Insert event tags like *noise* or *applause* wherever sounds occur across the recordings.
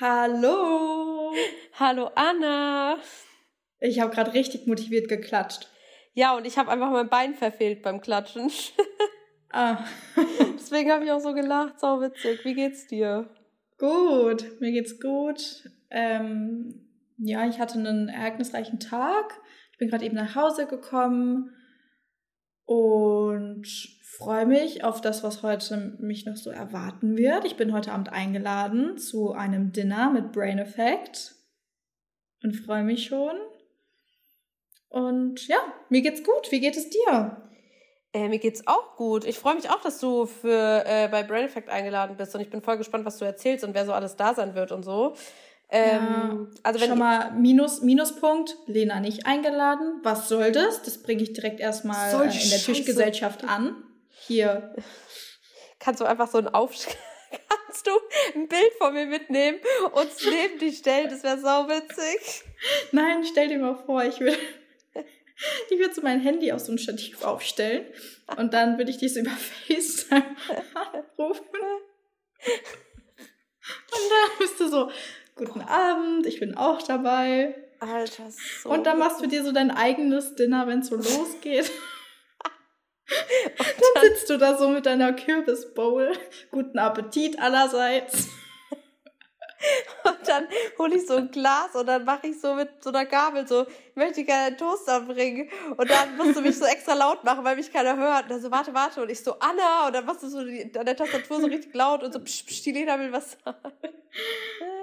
Hallo. Hallo Anna. Ich habe gerade richtig motiviert geklatscht. Ja, und ich habe einfach mein Bein verfehlt beim Klatschen. ah. *laughs* Deswegen habe ich auch so gelacht. So witzig. Wie geht's dir? Gut, mir geht's gut. Ähm, ja, ich hatte einen ereignisreichen Tag. Ich bin gerade eben nach Hause gekommen und freue mich auf das, was heute mich noch so erwarten wird. Ich bin heute Abend eingeladen zu einem Dinner mit Brain Effect und freue mich schon. Und ja, mir geht's gut. Wie geht es dir? Äh, mir geht's auch gut. Ich freue mich auch, dass du für äh, bei Brain Effect eingeladen bist und ich bin voll gespannt, was du erzählst und wer so alles da sein wird und so. Ähm, ja, also wenn schon mal Minus, Minuspunkt, Lena nicht eingeladen. Was soll das? Das bringe ich direkt erstmal äh, in der Tischgesellschaft an. Hier. Kannst du einfach so ein Aufschlag, *laughs* kannst du ein Bild von mir mitnehmen und es neben dich stellen? Das wäre sau witzig. Nein, stell dir mal vor, ich würde *laughs* ich würde so mein Handy auf so ein Stativ aufstellen und dann würde ich dich so über *laughs* FaceTime anrufen. Und dann bist du so, guten Abend, ich bin auch dabei. Alter, so. Und dann machst du dir so dein eigenes Dinner, wenn es so losgeht. Und dann sitzt du da so mit deiner Kürbisbowl. Guten Appetit allerseits. Und dann hole ich so ein Glas und dann mache ich so mit so einer Gabel so, ich möchte gerne einen Toaster bringen. Und dann musst du mich so extra laut machen, weil mich keiner hört. Und dann so, warte, warte. Und ich so, Anna. Und dann machst du so die, an der Tastatur so richtig laut und so, psch, psch, die Lena will was sagen.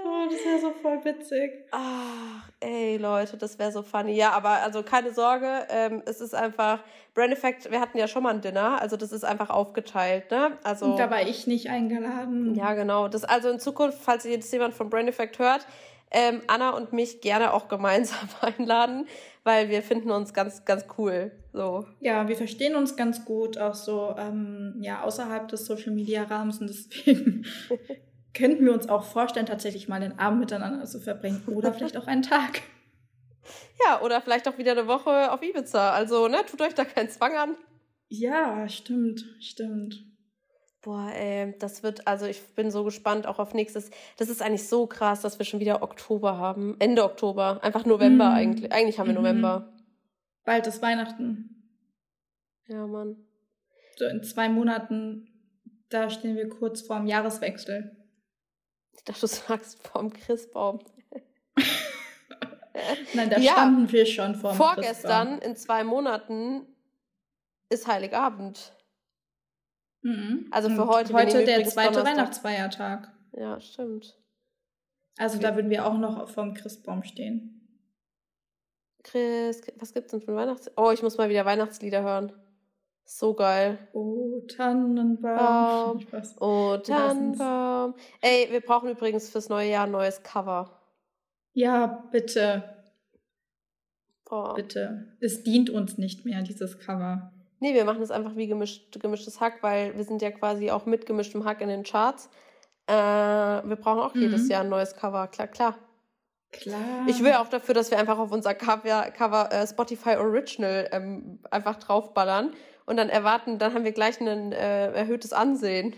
Oh, das wäre so voll witzig. Ach, ey, Leute, das wäre so funny. Ja, aber also keine Sorge, ähm, es ist einfach, Brand Effect, wir hatten ja schon mal ein Dinner, also das ist einfach aufgeteilt, ne? Also, Und da war ich nicht eingeladen. Ja, genau. Das also in Zukunft, falls jetzt jemand von Brand Effect hört, ähm, Anna und mich gerne auch gemeinsam *laughs* einladen, weil wir finden uns ganz, ganz cool. So. Ja, wir verstehen uns ganz gut, auch so ähm, ja, außerhalb des Social Media Rahmens und deswegen *laughs* könnten wir uns auch vorstellen, tatsächlich mal den Abend miteinander zu verbringen oder *laughs* vielleicht auch einen Tag. Ja, oder vielleicht auch wieder eine Woche auf Ibiza. Also, ne, tut euch da keinen Zwang an. Ja, stimmt, stimmt. Boah, ey, das wird, also ich bin so gespannt auch auf nächstes. Das ist eigentlich so krass, dass wir schon wieder Oktober haben. Ende Oktober. Einfach November mm. eigentlich. Eigentlich haben wir mm. November. Bald ist Weihnachten. Ja, Mann. So in zwei Monaten, da stehen wir kurz vorm Jahreswechsel. Ich dachte, du sagst vorm Christbaum. *laughs* Nein, da ja, standen wir schon vorm Vorgestern, Christbaum. in zwei Monaten, ist Heiligabend. Mhm. Also für heute. Heute der zweite Donnerstag. Weihnachtsfeiertag. Ja, stimmt. Also da würden wir auch noch vorm Christbaum stehen. Chris, was gibt's denn für Weihnachts... Oh, ich muss mal wieder Weihnachtslieder hören. So geil. Oh, Tannenbaum. Oh, Tannenbaum. Ey, wir brauchen übrigens fürs neue Jahr ein neues Cover. Ja, bitte. Boah. Bitte. Es dient uns nicht mehr, dieses Cover. Nee, wir machen es einfach wie gemischt, gemischtes Hack, weil wir sind ja quasi auch mit gemischtem Hack in den Charts. Äh, wir brauchen auch mhm. jedes Jahr ein neues Cover. Klar, klar. Klar. Ich will auch dafür, dass wir einfach auf unser Cover, Cover äh, Spotify Original ähm, einfach draufballern und dann erwarten, dann haben wir gleich ein äh, erhöhtes Ansehen.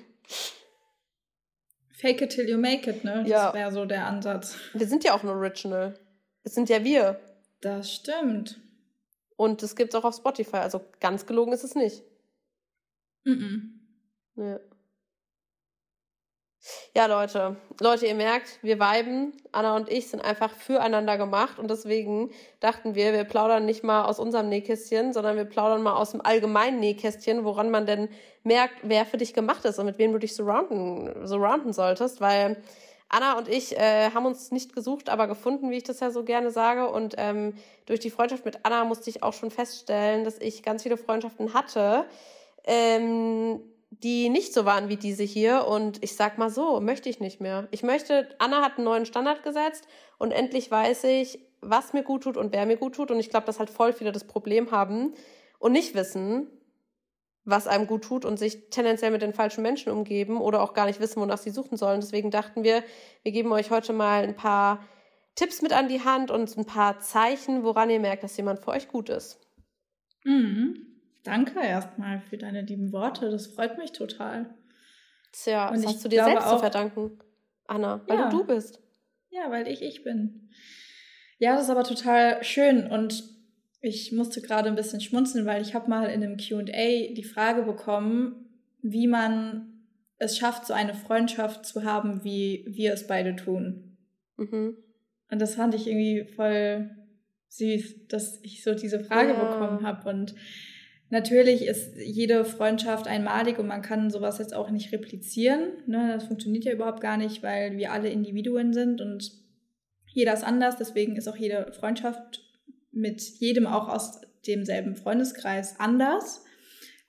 Fake it till you make it, ne? Ja. Das wäre so der Ansatz. Wir sind ja auch ein Original. Es sind ja wir. Das stimmt. Und es gibt es auch auf Spotify. Also ganz gelogen ist es nicht. Mhm. Ja. Ja, Leute. Leute, ihr merkt, wir weiben, Anna und ich sind einfach füreinander gemacht und deswegen dachten wir, wir plaudern nicht mal aus unserem Nähkästchen, sondern wir plaudern mal aus dem allgemeinen Nähkästchen, woran man denn merkt, wer für dich gemacht ist und mit wem du dich surrounden, surrounden solltest, weil Anna und ich äh, haben uns nicht gesucht, aber gefunden, wie ich das ja so gerne sage. Und ähm, durch die Freundschaft mit Anna musste ich auch schon feststellen, dass ich ganz viele Freundschaften hatte, ähm, die nicht so waren wie diese hier. Und ich sag mal so, möchte ich nicht mehr. Ich möchte, Anna hat einen neuen Standard gesetzt und endlich weiß ich, was mir gut tut und wer mir gut tut. Und ich glaube, dass halt voll viele das Problem haben und nicht wissen, was einem gut tut und sich tendenziell mit den falschen Menschen umgeben oder auch gar nicht wissen, wonach sie suchen sollen. Deswegen dachten wir, wir geben euch heute mal ein paar Tipps mit an die Hand und ein paar Zeichen, woran ihr merkt, dass jemand für euch gut ist. Mhm. Danke erstmal für deine lieben Worte. Das freut mich total. Tja, das hast du dir selbst zu verdanken, Anna, weil ja. du du bist. Ja, weil ich ich bin. Ja, das ist aber total schön und ich musste gerade ein bisschen schmunzeln, weil ich habe mal in einem Q&A die Frage bekommen, wie man es schafft, so eine Freundschaft zu haben, wie wir es beide tun. Mhm. Und das fand ich irgendwie voll süß, dass ich so diese Frage ja. bekommen habe. Und natürlich ist jede Freundschaft einmalig und man kann sowas jetzt auch nicht replizieren. Ne? Das funktioniert ja überhaupt gar nicht, weil wir alle Individuen sind und jeder ist anders. Deswegen ist auch jede Freundschaft mit jedem auch aus demselben Freundeskreis anders.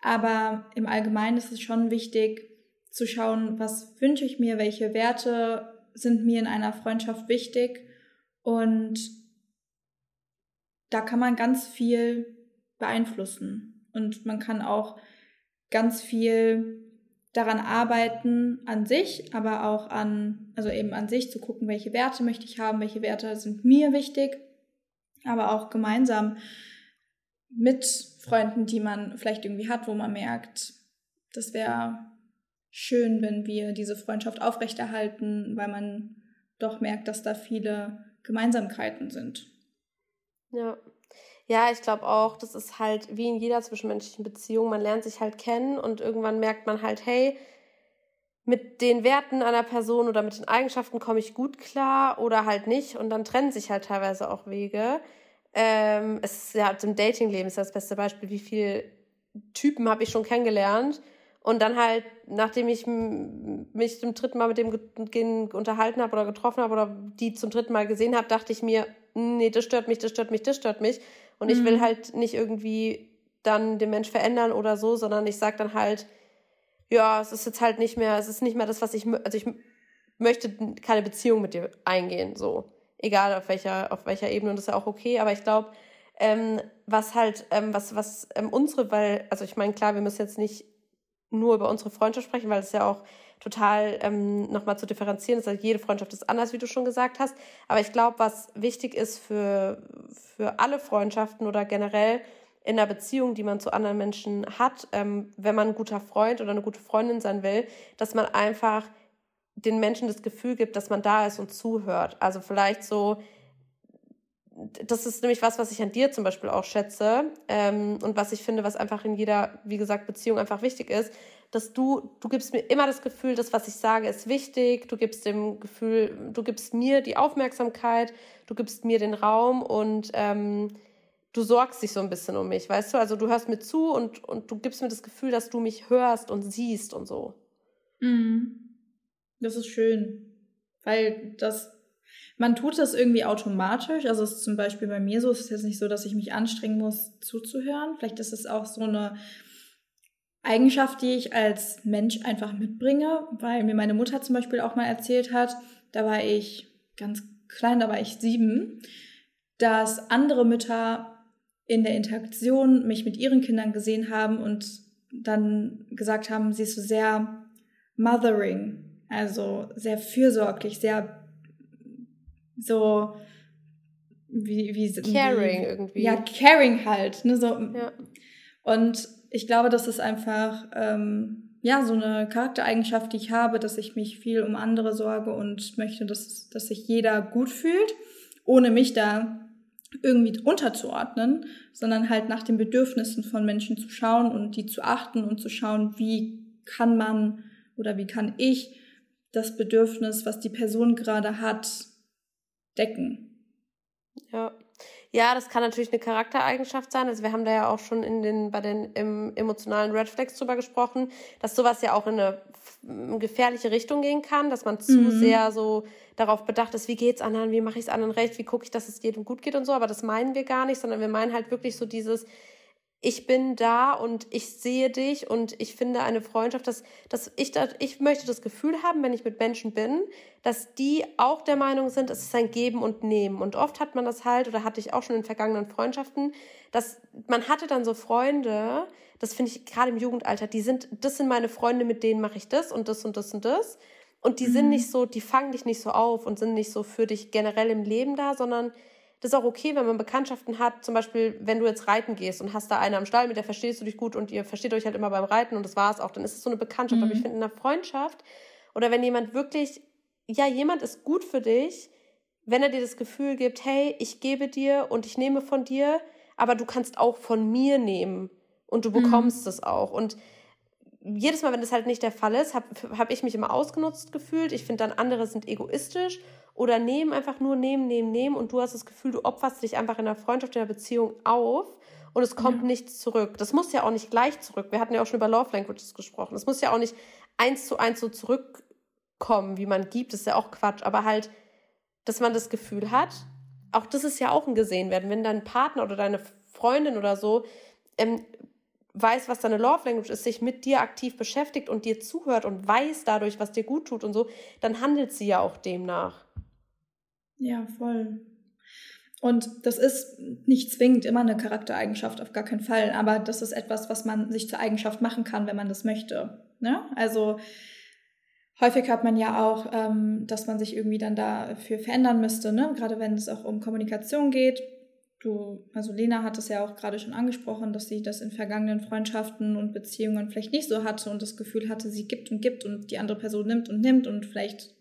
Aber im Allgemeinen ist es schon wichtig zu schauen, was wünsche ich mir, welche Werte sind mir in einer Freundschaft wichtig und da kann man ganz viel beeinflussen. Und man kann auch ganz viel daran arbeiten, an sich, aber auch an, also eben an sich zu gucken, welche Werte möchte ich haben, welche Werte sind mir wichtig, aber auch gemeinsam mit Freunden, die man vielleicht irgendwie hat, wo man merkt, das wäre schön, wenn wir diese Freundschaft aufrechterhalten, weil man doch merkt, dass da viele Gemeinsamkeiten sind. Ja. Ja, ich glaube auch, das ist halt wie in jeder zwischenmenschlichen Beziehung. Man lernt sich halt kennen und irgendwann merkt man halt, hey, mit den Werten einer Person oder mit den Eigenschaften komme ich gut klar oder halt nicht. Und dann trennen sich halt teilweise auch Wege. Ähm, es ist ja im Datingleben ist das beste Beispiel, wie viele Typen habe ich schon kennengelernt. Und dann halt, nachdem ich mich zum dritten Mal mit dem unterhalten habe oder getroffen habe oder die zum dritten Mal gesehen habe, dachte ich mir, nee, das stört mich, das stört mich, das stört mich. Und mhm. ich will mhm. halt nicht irgendwie dann den Mensch verändern oder so, sondern ich sage dann halt, ja, es ist jetzt halt nicht mehr, es ist nicht mehr das, was ich, also ich möchte keine Beziehung mit dir eingehen, so. Egal auf welcher, auf welcher Ebene, und das ist ja auch okay, aber ich glaube, ähm, was halt, ähm, was, was ähm, unsere, weil, also ich meine, klar, wir müssen jetzt nicht nur über unsere Freundschaft sprechen, weil es ja auch total ähm, nochmal zu differenzieren ist. Also jede Freundschaft ist anders, wie du schon gesagt hast. Aber ich glaube, was wichtig ist für, für alle Freundschaften oder generell in der Beziehung, die man zu anderen Menschen hat, ähm, wenn man ein guter Freund oder eine gute Freundin sein will, dass man einfach den Menschen das Gefühl gibt, dass man da ist und zuhört. Also vielleicht so, das ist nämlich was, was ich an dir zum Beispiel auch schätze ähm, und was ich finde, was einfach in jeder, wie gesagt, Beziehung einfach wichtig ist, dass du, du gibst mir immer das Gefühl, das, was ich sage, ist wichtig. Du gibst dem Gefühl, du gibst mir die Aufmerksamkeit, du gibst mir den Raum und ähm, du sorgst dich so ein bisschen um mich, weißt du? Also du hörst mir zu und, und du gibst mir das Gefühl, dass du mich hörst und siehst und so. Mhm. Das ist schön, weil das man tut das irgendwie automatisch. Also es ist zum Beispiel bei mir so, es ist jetzt nicht so, dass ich mich anstrengen muss, zuzuhören. Vielleicht ist es auch so eine Eigenschaft, die ich als Mensch einfach mitbringe, weil mir meine Mutter zum Beispiel auch mal erzählt hat, da war ich ganz klein, da war ich sieben, dass andere Mütter in der Interaktion mich mit ihren Kindern gesehen haben und dann gesagt haben, sie ist so sehr mothering, also sehr fürsorglich, sehr so wie, wie caring wie, irgendwie. Ja, caring halt, ne, so. Ja. Und ich glaube, das ist einfach ähm, ja so eine Charaktereigenschaft, die ich habe, dass ich mich viel um andere sorge und möchte, dass, dass sich jeder gut fühlt, ohne mich da irgendwie unterzuordnen, sondern halt nach den Bedürfnissen von Menschen zu schauen und die zu achten und zu schauen, wie kann man oder wie kann ich das Bedürfnis, was die Person gerade hat, decken. Ja. Ja, das kann natürlich eine Charaktereigenschaft sein. Also wir haben da ja auch schon in den, bei den im emotionalen Red Flags drüber gesprochen, dass sowas ja auch in eine gefährliche Richtung gehen kann, dass man zu mhm. sehr so darauf bedacht ist, wie geht's anderen, wie mache ich es anderen recht, wie gucke ich, dass es jedem gut geht und so. Aber das meinen wir gar nicht, sondern wir meinen halt wirklich so dieses, ich bin da und ich sehe dich und ich finde eine Freundschaft, dass, dass ich, da, ich möchte das Gefühl haben, wenn ich mit Menschen bin, dass die auch der Meinung sind, es ist ein Geben und Nehmen. Und oft hat man das halt, oder hatte ich auch schon in vergangenen Freundschaften, dass man hatte dann so Freunde, das finde ich gerade im Jugendalter, die sind, das sind meine Freunde, mit denen mache ich das und das und das und das. Und die mhm. sind nicht so, die fangen dich nicht so auf und sind nicht so für dich generell im Leben da, sondern das ist auch okay, wenn man Bekanntschaften hat, zum Beispiel, wenn du jetzt reiten gehst und hast da eine am Stall, mit der verstehst du dich gut und ihr versteht euch halt immer beim Reiten und das war es auch, dann ist es so eine Bekanntschaft. Mhm. Aber ich finde, in einer Freundschaft oder wenn jemand wirklich, ja, jemand ist gut für dich, wenn er dir das Gefühl gibt, hey, ich gebe dir und ich nehme von dir, aber du kannst auch von mir nehmen und du mhm. bekommst es auch. Und jedes Mal, wenn das halt nicht der Fall ist, habe hab ich mich immer ausgenutzt gefühlt. Ich finde dann, andere sind egoistisch oder nehmen einfach nur nehmen, nehmen, nehmen und du hast das Gefühl, du opferst dich einfach in der Freundschaft, in der Beziehung auf und es kommt ja. nichts zurück. Das muss ja auch nicht gleich zurück. Wir hatten ja auch schon über Love Languages gesprochen. Das muss ja auch nicht eins zu eins so zurückkommen, wie man gibt. Das ist ja auch Quatsch. Aber halt, dass man das Gefühl hat, auch das ist ja auch ein Gesehen-werden. Wenn dein Partner oder deine Freundin oder so ähm, weiß, was deine Love Language ist, sich mit dir aktiv beschäftigt und dir zuhört und weiß dadurch, was dir gut tut und so, dann handelt sie ja auch demnach. Ja, voll. Und das ist nicht zwingend immer eine Charaktereigenschaft, auf gar keinen Fall, aber das ist etwas, was man sich zur Eigenschaft machen kann, wenn man das möchte. Ne? Also häufig hat man ja auch, ähm, dass man sich irgendwie dann dafür verändern müsste, ne? gerade wenn es auch um Kommunikation geht. Du, also Lena hat es ja auch gerade schon angesprochen, dass sie das in vergangenen Freundschaften und Beziehungen vielleicht nicht so hatte und das Gefühl hatte, sie gibt und gibt und die andere Person nimmt und nimmt und vielleicht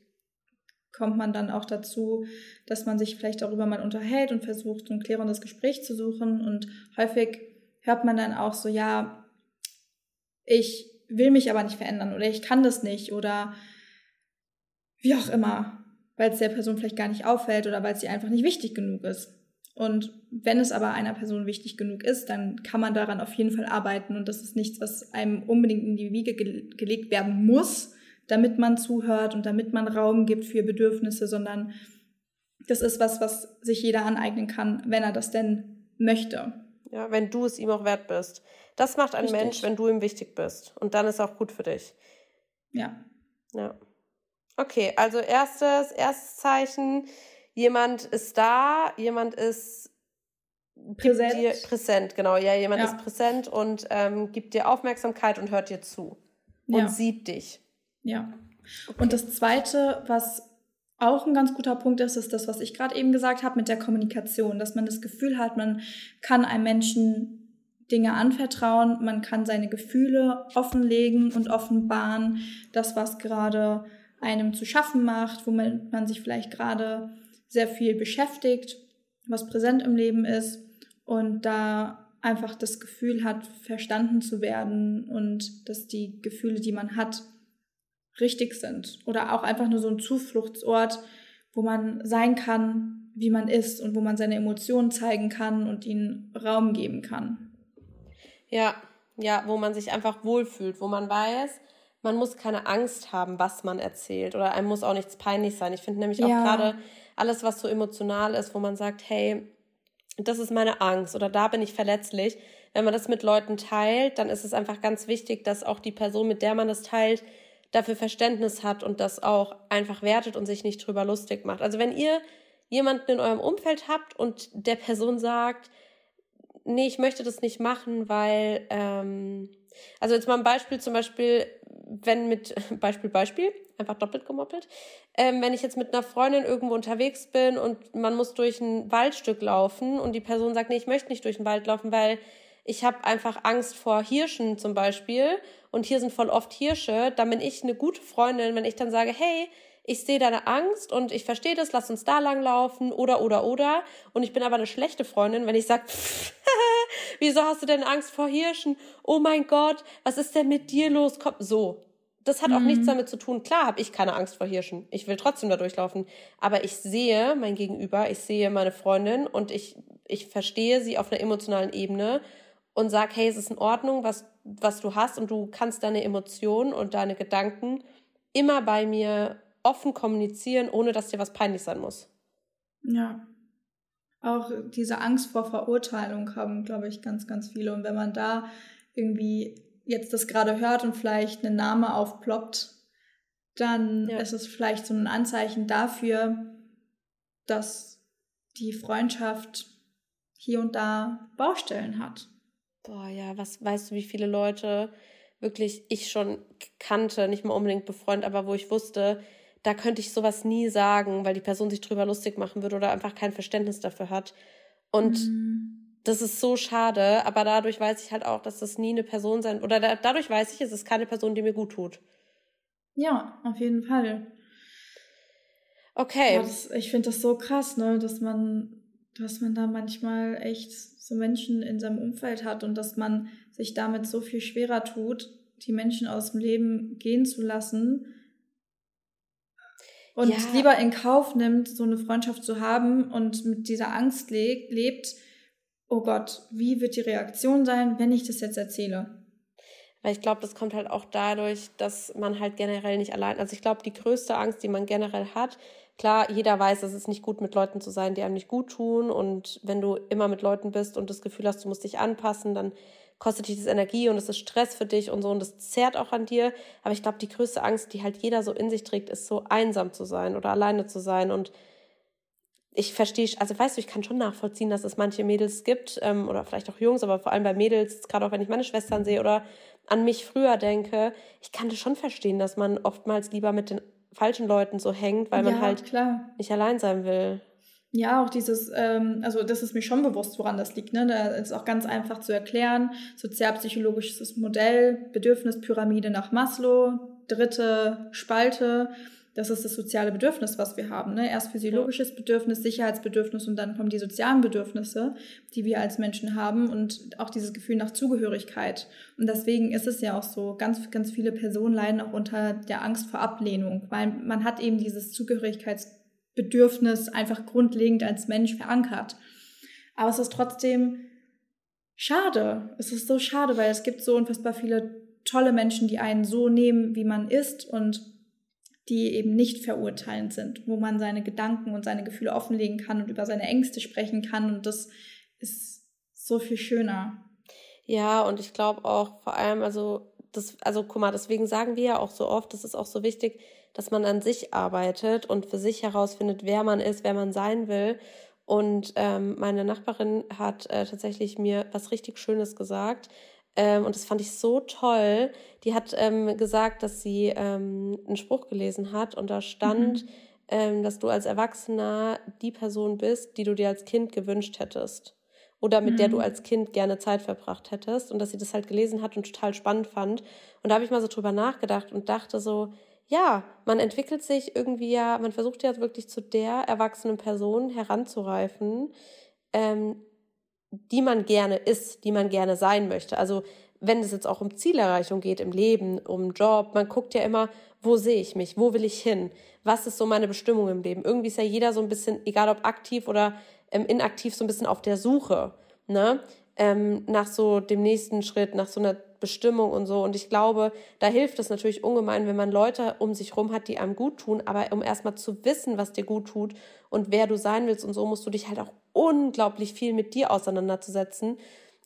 kommt man dann auch dazu, dass man sich vielleicht darüber mal unterhält und versucht, ein klärendes Gespräch zu suchen. Und häufig hört man dann auch so, ja, ich will mich aber nicht verändern oder ich kann das nicht oder wie auch immer, weil es der Person vielleicht gar nicht auffällt oder weil ihr einfach nicht wichtig genug ist. Und wenn es aber einer Person wichtig genug ist, dann kann man daran auf jeden Fall arbeiten und das ist nichts, was einem unbedingt in die Wiege gelegt werden muss, damit man zuhört und damit man Raum gibt für Bedürfnisse, sondern das ist was, was sich jeder aneignen kann, wenn er das denn möchte. Ja, wenn du es ihm auch wert bist. Das macht ein Richtig. Mensch, wenn du ihm wichtig bist. Und dann ist auch gut für dich. Ja. Ja. Okay, also erstes, erstes Zeichen, jemand ist da, jemand ist präsent. Dir, präsent, genau, ja, jemand ja. ist präsent und ähm, gibt dir Aufmerksamkeit und hört dir zu. Und ja. sieht dich. Ja. Okay. Und das Zweite, was auch ein ganz guter Punkt ist, ist das, was ich gerade eben gesagt habe mit der Kommunikation, dass man das Gefühl hat, man kann einem Menschen Dinge anvertrauen, man kann seine Gefühle offenlegen und offenbaren, das, was gerade einem zu schaffen macht, womit man sich vielleicht gerade sehr viel beschäftigt, was präsent im Leben ist und da einfach das Gefühl hat, verstanden zu werden und dass die Gefühle, die man hat, richtig sind. Oder auch einfach nur so ein Zufluchtsort, wo man sein kann, wie man ist und wo man seine Emotionen zeigen kann und ihnen Raum geben kann. Ja, ja, wo man sich einfach wohlfühlt, wo man weiß, man muss keine Angst haben, was man erzählt oder einem muss auch nichts peinlich sein. Ich finde nämlich auch ja. gerade alles, was so emotional ist, wo man sagt, hey, das ist meine Angst oder da bin ich verletzlich. Wenn man das mit Leuten teilt, dann ist es einfach ganz wichtig, dass auch die Person, mit der man das teilt, dafür Verständnis hat und das auch einfach wertet und sich nicht drüber lustig macht. Also wenn ihr jemanden in eurem Umfeld habt und der Person sagt, nee, ich möchte das nicht machen, weil, ähm, also jetzt mal ein Beispiel, zum Beispiel, wenn mit, *laughs* Beispiel, Beispiel, einfach doppelt gemoppelt, ähm, wenn ich jetzt mit einer Freundin irgendwo unterwegs bin und man muss durch ein Waldstück laufen und die Person sagt, nee, ich möchte nicht durch den Wald laufen, weil ich habe einfach Angst vor Hirschen zum Beispiel und hier sind voll oft Hirsche, dann bin ich eine gute Freundin, wenn ich dann sage, hey, ich sehe deine Angst und ich verstehe das, lass uns da lang laufen oder oder oder und ich bin aber eine schlechte Freundin, wenn ich sage, *laughs* wieso hast du denn Angst vor Hirschen? Oh mein Gott, was ist denn mit dir los? Komm, so. Das hat auch mhm. nichts damit zu tun. Klar habe ich keine Angst vor Hirschen. Ich will trotzdem da durchlaufen. Aber ich sehe mein Gegenüber, ich sehe meine Freundin und ich, ich verstehe sie auf einer emotionalen Ebene und sag, hey, es ist in Ordnung, was, was du hast und du kannst deine Emotionen und deine Gedanken immer bei mir offen kommunizieren, ohne dass dir was peinlich sein muss. Ja. Auch diese Angst vor Verurteilung haben, glaube ich, ganz, ganz viele. Und wenn man da irgendwie jetzt das gerade hört und vielleicht ein Name aufploppt, dann ja. ist es vielleicht so ein Anzeichen dafür, dass die Freundschaft hier und da Baustellen hat. Boah, ja, was weißt du, wie viele Leute wirklich ich schon kannte, nicht mal unbedingt befreundet, aber wo ich wusste, da könnte ich sowas nie sagen, weil die Person sich drüber lustig machen würde oder einfach kein Verständnis dafür hat. Und mhm. das ist so schade, aber dadurch weiß ich halt auch, dass das nie eine Person sein oder da, dadurch weiß ich, es ist keine Person, die mir gut tut. Ja, auf jeden Fall. Okay. Das, ich finde das so krass, ne, dass man, dass man da manchmal echt so Menschen in seinem Umfeld hat und dass man sich damit so viel schwerer tut, die Menschen aus dem Leben gehen zu lassen und ja. lieber in Kauf nimmt, so eine Freundschaft zu haben und mit dieser Angst le lebt, oh Gott, wie wird die Reaktion sein, wenn ich das jetzt erzähle? Weil ich glaube, das kommt halt auch dadurch, dass man halt generell nicht allein, also ich glaube, die größte Angst, die man generell hat, klar, jeder weiß, es ist nicht gut, mit Leuten zu sein, die einem nicht gut tun. Und wenn du immer mit Leuten bist und das Gefühl hast, du musst dich anpassen, dann kostet dich das Energie und es ist Stress für dich und so und das zehrt auch an dir. Aber ich glaube, die größte Angst, die halt jeder so in sich trägt, ist so einsam zu sein oder alleine zu sein. Und ich verstehe, also weißt du, ich kann schon nachvollziehen, dass es manche Mädels gibt ähm, oder vielleicht auch Jungs, aber vor allem bei Mädels, gerade auch wenn ich meine Schwestern sehe oder an mich früher denke, ich kann das schon verstehen, dass man oftmals lieber mit den falschen Leuten so hängt, weil man halt klar. nicht allein sein will. Ja, auch dieses, ähm, also das ist mir schon bewusst, woran das liegt. Ne? Da ist auch ganz einfach zu erklären. Sozialpsychologisches Modell, Bedürfnispyramide nach Maslow, dritte Spalte. Das ist das soziale Bedürfnis, was wir haben. Ne? Erst physiologisches. Bedürfnis, Sicherheitsbedürfnis und dann kommen die sozialen Bedürfnisse, die wir als Menschen haben und auch dieses Gefühl nach Zugehörigkeit. Und deswegen ist es ja auch so, ganz, ganz viele Personen leiden auch unter der Angst vor Ablehnung, weil man hat eben dieses Zugehörigkeitsbedürfnis einfach grundlegend als Mensch verankert. Aber es ist trotzdem schade. Es ist so schade, weil es gibt so unfassbar viele tolle Menschen, die einen so nehmen, wie man ist und die eben nicht verurteilend sind, wo man seine Gedanken und seine Gefühle offenlegen kann und über seine Ängste sprechen kann. Und das ist so viel schöner. Ja, und ich glaube auch vor allem, also das, also guck mal, deswegen sagen wir ja auch so oft, das ist auch so wichtig, dass man an sich arbeitet und für sich herausfindet, wer man ist, wer man sein will. Und ähm, meine Nachbarin hat äh, tatsächlich mir was richtig Schönes gesagt. Ähm, und das fand ich so toll. Die hat ähm, gesagt, dass sie ähm, einen Spruch gelesen hat und da stand, mhm. ähm, dass du als Erwachsener die Person bist, die du dir als Kind gewünscht hättest. Oder mit mhm. der du mhm. als Kind gerne Zeit verbracht hättest. Und dass sie das halt gelesen hat und total spannend fand. Und da habe ich mal so drüber nachgedacht und dachte so, ja, man entwickelt sich irgendwie ja, man versucht ja wirklich zu der erwachsenen Person heranzureifen, ähm, die man gerne ist, die man gerne sein möchte. Also wenn es jetzt auch um Zielerreichung geht im Leben, um Job, man guckt ja immer, wo sehe ich mich, wo will ich hin, was ist so meine Bestimmung im Leben. Irgendwie ist ja jeder so ein bisschen, egal ob aktiv oder ähm, inaktiv, so ein bisschen auf der Suche, ne? Ähm, nach so dem nächsten Schritt, nach so einer Bestimmung und so. Und ich glaube, da hilft es natürlich ungemein, wenn man Leute um sich rum hat, die einem gut tun. Aber um erstmal zu wissen, was dir gut tut und wer du sein willst und so, musst du dich halt auch unglaublich viel mit dir auseinanderzusetzen,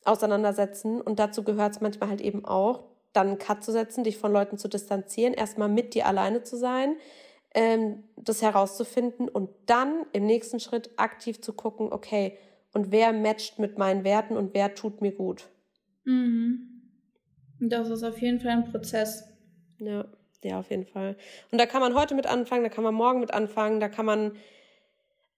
auseinandersetzen. Und dazu gehört es manchmal halt eben auch, dann einen Cut zu setzen, dich von Leuten zu distanzieren, erstmal mit dir alleine zu sein, ähm, das herauszufinden und dann im nächsten Schritt aktiv zu gucken, okay, und wer matcht mit meinen Werten und wer tut mir gut. Mhm. Das ist auf jeden Fall ein Prozess. Ja, ja, auf jeden Fall. Und da kann man heute mit anfangen, da kann man morgen mit anfangen, da kann man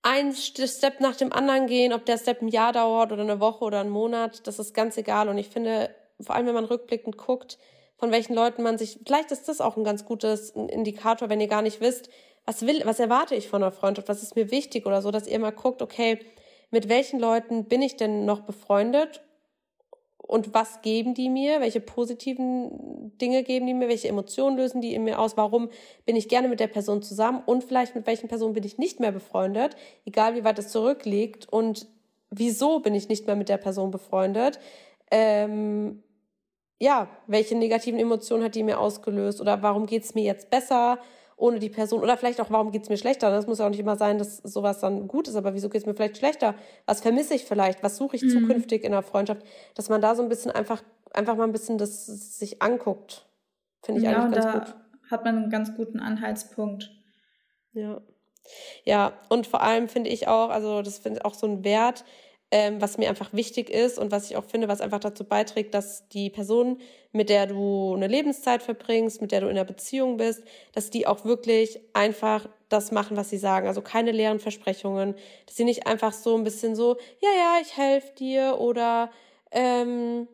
ein Step nach dem anderen gehen, ob der Step ein Jahr dauert oder eine Woche oder einen Monat, das ist ganz egal. Und ich finde, vor allem wenn man rückblickend guckt, von welchen Leuten man sich, vielleicht ist das auch ein ganz gutes Indikator, wenn ihr gar nicht wisst, was will, was erwarte ich von einer Freundschaft, was ist mir wichtig oder so, dass ihr mal guckt, okay, mit welchen Leuten bin ich denn noch befreundet und was geben die mir, welche positiven Dinge geben die mir, welche Emotionen lösen die in mir aus, warum bin ich gerne mit der Person zusammen? Und vielleicht mit welchen Personen bin ich nicht mehr befreundet, egal wie weit es zurückliegt. Und wieso bin ich nicht mehr mit der Person befreundet. Ähm, ja, welche negativen Emotionen hat die mir ausgelöst? Oder warum geht's mir jetzt besser? Ohne die Person. Oder vielleicht auch, warum geht's mir schlechter? Das muss ja auch nicht immer sein, dass sowas dann gut ist, aber wieso geht's mir vielleicht schlechter? Was vermisse ich vielleicht? Was suche ich mhm. zukünftig in der Freundschaft? Dass man da so ein bisschen einfach, einfach mal ein bisschen das sich anguckt. Finde ich ja, eigentlich ganz da gut. Hat man einen ganz guten Anhaltspunkt. Ja. Ja, und vor allem finde ich auch, also das finde ich auch so ein Wert, ähm, was mir einfach wichtig ist und was ich auch finde, was einfach dazu beiträgt, dass die Person, mit der du eine Lebenszeit verbringst, mit der du in einer Beziehung bist, dass die auch wirklich einfach das machen, was sie sagen. Also keine leeren Versprechungen, dass sie nicht einfach so ein bisschen so, ja, ja, ich helfe dir oder ähm,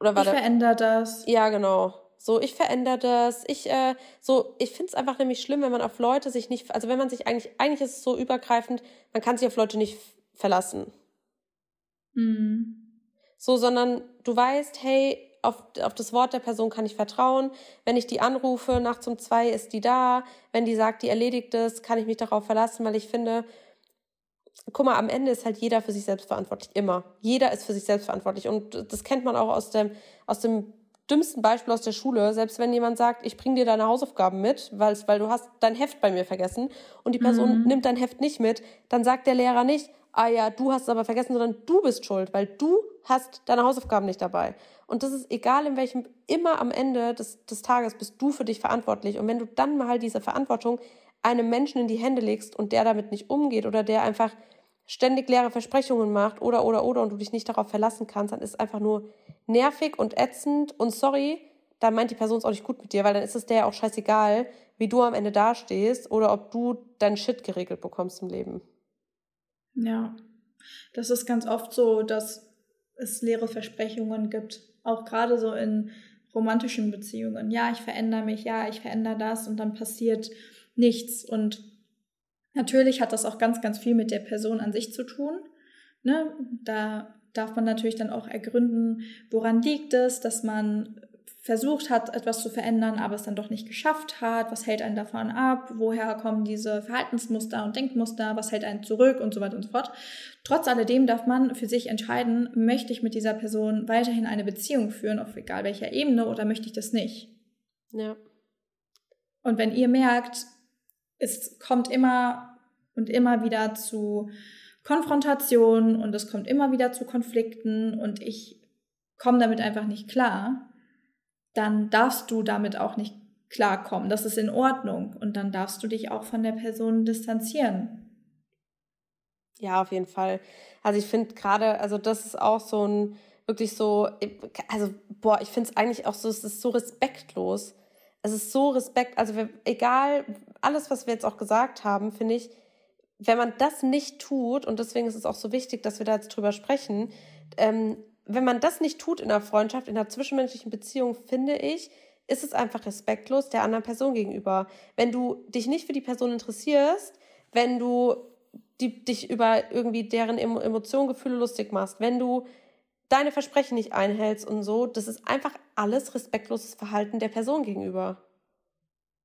oder war ich verändere das. Ja, genau. So, ich verändere das. Ich, äh, so, ich finde es einfach nämlich schlimm, wenn man auf Leute sich nicht, also wenn man sich eigentlich, eigentlich ist es so übergreifend, man kann sich auf Leute nicht verlassen. Mhm. So, sondern du weißt, hey, auf, auf das Wort der Person kann ich vertrauen. Wenn ich die anrufe, nachts um zwei ist die da. Wenn die sagt, die erledigt es, kann ich mich darauf verlassen, weil ich finde, guck mal, am Ende ist halt jeder für sich selbst verantwortlich. Immer. Jeder ist für sich selbst verantwortlich. Und das kennt man auch aus dem, aus dem dümmsten Beispiel aus der Schule. Selbst wenn jemand sagt, ich bringe dir deine Hausaufgaben mit, weil, weil du hast dein Heft bei mir vergessen und die Person mhm. nimmt dein Heft nicht mit, dann sagt der Lehrer nicht, ah ja, du hast es aber vergessen, sondern du bist schuld, weil du hast deine Hausaufgaben nicht dabei. Und das ist egal in welchem, immer am Ende des, des Tages bist du für dich verantwortlich. Und wenn du dann mal diese Verantwortung einem Menschen in die Hände legst und der damit nicht umgeht oder der einfach ständig leere Versprechungen macht oder, oder, oder und du dich nicht darauf verlassen kannst, dann ist es einfach nur nervig und ätzend und sorry, dann meint die Person es auch nicht gut mit dir, weil dann ist es der ja auch scheißegal, wie du am Ende dastehst oder ob du deinen Shit geregelt bekommst im Leben. Ja, das ist ganz oft so, dass es leere Versprechungen gibt. Auch gerade so in romantischen Beziehungen. Ja, ich verändere mich, ja, ich verändere das und dann passiert nichts. Und natürlich hat das auch ganz, ganz viel mit der Person an sich zu tun. Ne? Da darf man natürlich dann auch ergründen, woran liegt es, dass man versucht hat, etwas zu verändern, aber es dann doch nicht geschafft hat? Was hält einen davon ab? Woher kommen diese Verhaltensmuster und Denkmuster? Was hält einen zurück und so weiter und so fort? Trotz alledem darf man für sich entscheiden, möchte ich mit dieser Person weiterhin eine Beziehung führen, auf egal welcher Ebene, oder möchte ich das nicht? Ja. Und wenn ihr merkt, es kommt immer und immer wieder zu Konfrontationen und es kommt immer wieder zu Konflikten und ich komme damit einfach nicht klar, dann darfst du damit auch nicht klarkommen. Das ist in Ordnung. Und dann darfst du dich auch von der Person distanzieren. Ja, auf jeden Fall. Also ich finde gerade, also das ist auch so ein, wirklich so, also boah, ich finde es eigentlich auch so, es ist so respektlos. Es ist so respekt, also egal, alles, was wir jetzt auch gesagt haben, finde ich, wenn man das nicht tut, und deswegen ist es auch so wichtig, dass wir da jetzt drüber sprechen, ähm, wenn man das nicht tut in einer Freundschaft, in einer zwischenmenschlichen Beziehung, finde ich, ist es einfach respektlos der anderen Person gegenüber. Wenn du dich nicht für die Person interessierst, wenn du die, dich über irgendwie deren Emotionen, Gefühle lustig machst, wenn du deine Versprechen nicht einhältst und so, das ist einfach alles respektloses Verhalten der Person gegenüber.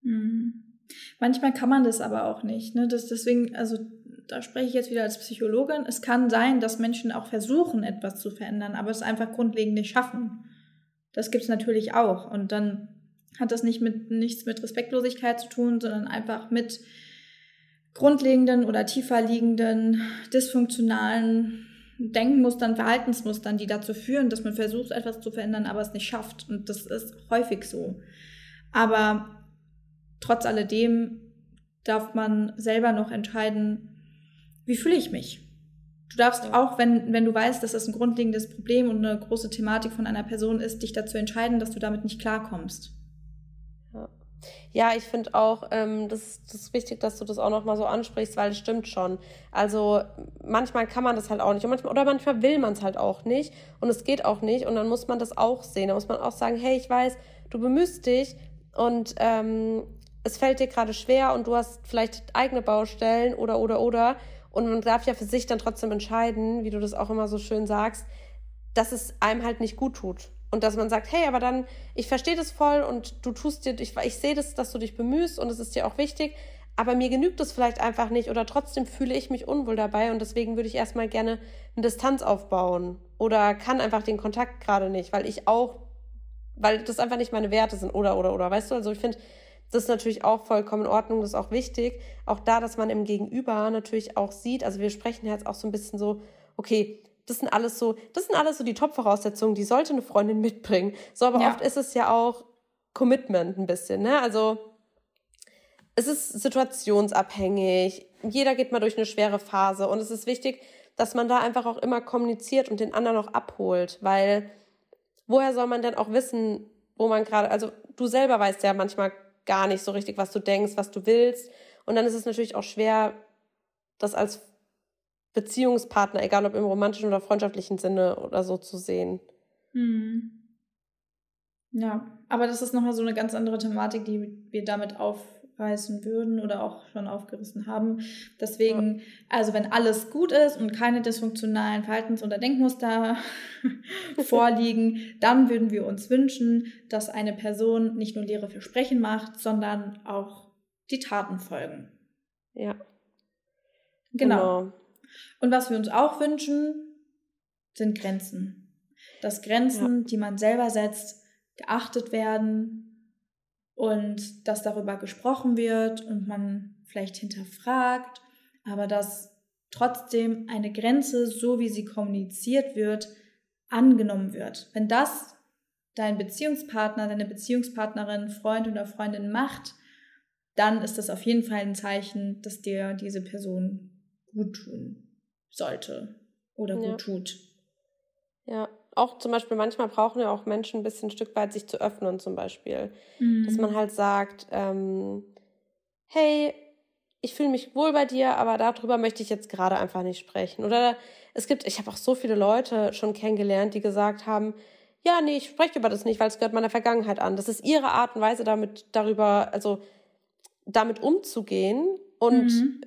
Mhm. Manchmal kann man das aber auch nicht. Ne? Das deswegen, also da spreche ich jetzt wieder als Psychologin, es kann sein, dass Menschen auch versuchen, etwas zu verändern, aber es einfach grundlegend nicht schaffen. Das gibt es natürlich auch. Und dann hat das nicht mit, nichts mit Respektlosigkeit zu tun, sondern einfach mit grundlegenden oder tiefer liegenden, dysfunktionalen Denkmustern, Verhaltensmustern, die dazu führen, dass man versucht, etwas zu verändern, aber es nicht schafft. Und das ist häufig so. Aber trotz alledem darf man selber noch entscheiden, wie fühle ich mich? Du darfst auch, wenn, wenn du weißt, dass das ein grundlegendes Problem und eine große Thematik von einer Person ist, dich dazu entscheiden, dass du damit nicht klarkommst. Ja, ja ich finde auch, ähm, das, das ist wichtig, dass du das auch nochmal so ansprichst, weil es stimmt schon. Also manchmal kann man das halt auch nicht und manchmal, oder manchmal will man es halt auch nicht und es geht auch nicht und dann muss man das auch sehen. Da muss man auch sagen, hey, ich weiß, du bemühst dich und ähm, es fällt dir gerade schwer und du hast vielleicht eigene Baustellen oder, oder, oder und man darf ja für sich dann trotzdem entscheiden, wie du das auch immer so schön sagst, dass es einem halt nicht gut tut. Und dass man sagt, hey, aber dann, ich verstehe das voll und du tust dir, ich, ich sehe das, dass du dich bemühst und es ist dir auch wichtig, aber mir genügt es vielleicht einfach nicht oder trotzdem fühle ich mich unwohl dabei und deswegen würde ich erstmal gerne eine Distanz aufbauen oder kann einfach den Kontakt gerade nicht, weil ich auch, weil das einfach nicht meine Werte sind oder, oder, oder, weißt du, also ich finde, das ist natürlich auch vollkommen in Ordnung, das ist auch wichtig. Auch da, dass man im Gegenüber natürlich auch sieht, also wir sprechen jetzt auch so ein bisschen so, okay, das sind alles so, das sind alles so die Top-Voraussetzungen, die sollte eine Freundin *laughs* mitbringen. So, aber ja. oft ist es ja auch Commitment ein bisschen, ne? Also es ist situationsabhängig. Jeder geht mal durch eine schwere Phase und es ist wichtig, dass man da einfach auch immer kommuniziert und den anderen auch abholt, weil woher soll man denn auch wissen, wo man gerade, also du selber weißt ja manchmal gar nicht so richtig, was du denkst, was du willst. Und dann ist es natürlich auch schwer, das als Beziehungspartner, egal ob im romantischen oder freundschaftlichen Sinne oder so zu sehen. Hm. Ja, aber das ist nochmal so eine ganz andere Thematik, die wir damit aufreißen würden oder auch schon aufgerissen haben. Deswegen, ja. also wenn alles gut ist und keine dysfunktionalen Verhaltens- oder Denkmuster *laughs* vorliegen, dann würden wir uns wünschen, dass eine Person nicht nur leere Versprechen macht, sondern auch die Taten folgen. Ja. Genau. genau. Und was wir uns auch wünschen, sind Grenzen. Dass Grenzen, ja. die man selber setzt, geachtet werden und dass darüber gesprochen wird und man vielleicht hinterfragt, aber dass trotzdem eine Grenze, so wie sie kommuniziert wird, angenommen wird. Wenn das dein Beziehungspartner, deine Beziehungspartnerin, Freund oder Freundin macht, dann ist das auf jeden Fall ein Zeichen, dass dir diese Person gut tun sollte oder gut ja. tut. Ja, auch zum Beispiel manchmal brauchen ja auch Menschen ein bisschen ein Stück weit sich zu öffnen zum Beispiel. Mhm. Dass man halt sagt, ähm, hey, ich fühle mich wohl bei dir, aber darüber möchte ich jetzt gerade einfach nicht sprechen. Oder es gibt, ich habe auch so viele Leute schon kennengelernt, die gesagt haben, ja, nee, ich spreche über das nicht, weil es gehört meiner Vergangenheit an. Das ist ihre Art und Weise, damit darüber, also damit umzugehen. Und mhm